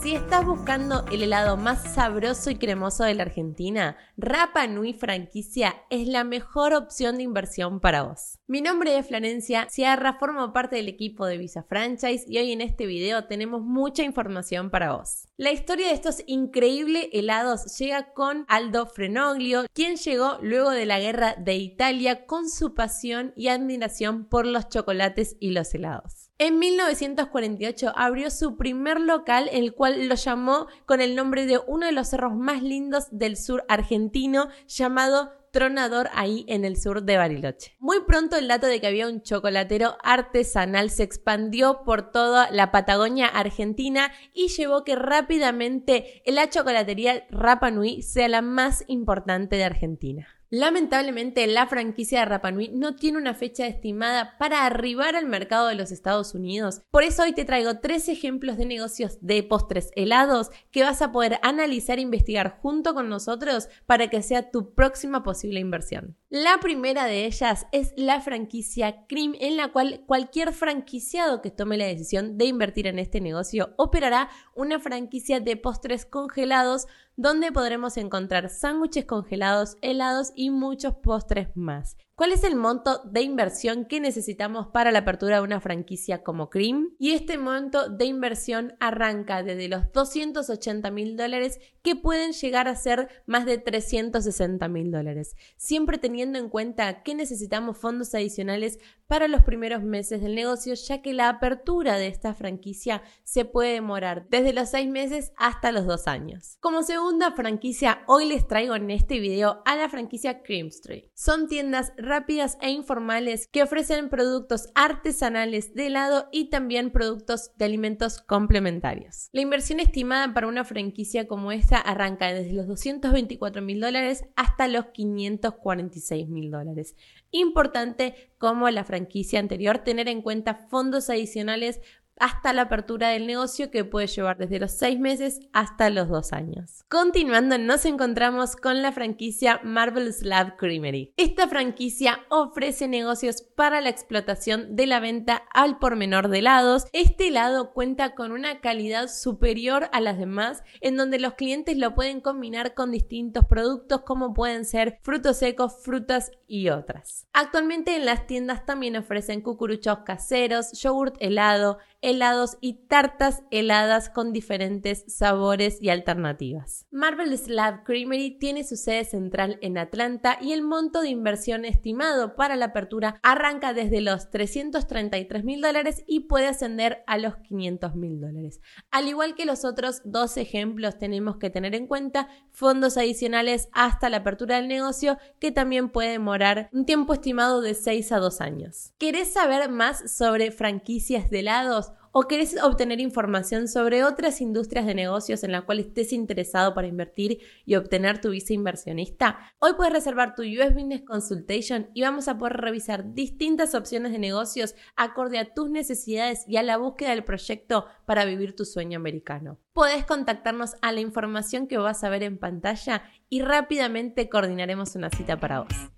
Si estás buscando el helado más sabroso y cremoso de la Argentina, Rapa Nui Franquicia es la mejor opción de inversión para vos. Mi nombre es Florencia Sierra, formo parte del equipo de Visa Franchise y hoy en este video tenemos mucha información para vos. La historia de estos increíbles helados llega con Aldo Frenoglio, quien llegó luego de la guerra de Italia con su pasión y admiración por los chocolates y los helados. En 1948 abrió su primer local, el cual lo llamó con el nombre de uno de los cerros más lindos del sur argentino, llamado Tronador ahí en el sur de Bariloche. Muy pronto el dato de que había un chocolatero artesanal se expandió por toda la Patagonia argentina y llevó que rápidamente la chocolatería Rapa Nui sea la más importante de Argentina. Lamentablemente, la franquicia de Rapa Nui no tiene una fecha estimada para arribar al mercado de los Estados Unidos. Por eso hoy te traigo tres ejemplos de negocios de postres helados que vas a poder analizar e investigar junto con nosotros para que sea tu próxima posible inversión. La primera de ellas es la franquicia Cream, en la cual cualquier franquiciado que tome la decisión de invertir en este negocio operará una franquicia de postres congelados donde podremos encontrar sándwiches congelados, helados y muchos postres más. ¿Cuál es el monto de inversión que necesitamos para la apertura de una franquicia como Cream? Y este monto de inversión arranca desde los 280 mil dólares que pueden llegar a ser más de 360 mil dólares, siempre teniendo en cuenta que necesitamos fondos adicionales para los primeros meses del negocio, ya que la apertura de esta franquicia se puede demorar desde los 6 meses hasta los 2 años. Como segunda franquicia, hoy les traigo en este video a la franquicia Cream Street. Son tiendas rápidas e informales que ofrecen productos artesanales de helado y también productos de alimentos complementarios. La inversión estimada para una franquicia como esta arranca desde los 224 mil dólares hasta los 546 mil dólares. Importante como la franquicia anterior tener en cuenta fondos adicionales hasta la apertura del negocio que puede llevar desde los 6 meses hasta los 2 años. Continuando, nos encontramos con la franquicia Marvelous Lab Creamery. Esta franquicia ofrece negocios para la explotación de la venta al por menor de helados. Este helado cuenta con una calidad superior a las demás, en donde los clientes lo pueden combinar con distintos productos como pueden ser frutos secos, frutas y otras. Actualmente en las tiendas también ofrecen cucuruchos caseros, yogurt helado, helados y tartas heladas con diferentes sabores y alternativas. Marvel Slab Creamery tiene su sede central en Atlanta y el monto de inversión estimado para la apertura arranca desde los 333 mil dólares y puede ascender a los 500 mil dólares. Al igual que los otros dos ejemplos, tenemos que tener en cuenta fondos adicionales hasta la apertura del negocio que también puede demorar un tiempo estimado de 6 a 2 años. ¿Querés saber más sobre franquicias de helados? O querés obtener información sobre otras industrias de negocios en las cuales estés interesado para invertir y obtener tu visa inversionista, hoy puedes reservar tu US Business Consultation y vamos a poder revisar distintas opciones de negocios acorde a tus necesidades y a la búsqueda del proyecto para vivir tu sueño americano. Puedes contactarnos a la información que vas a ver en pantalla y rápidamente coordinaremos una cita para vos.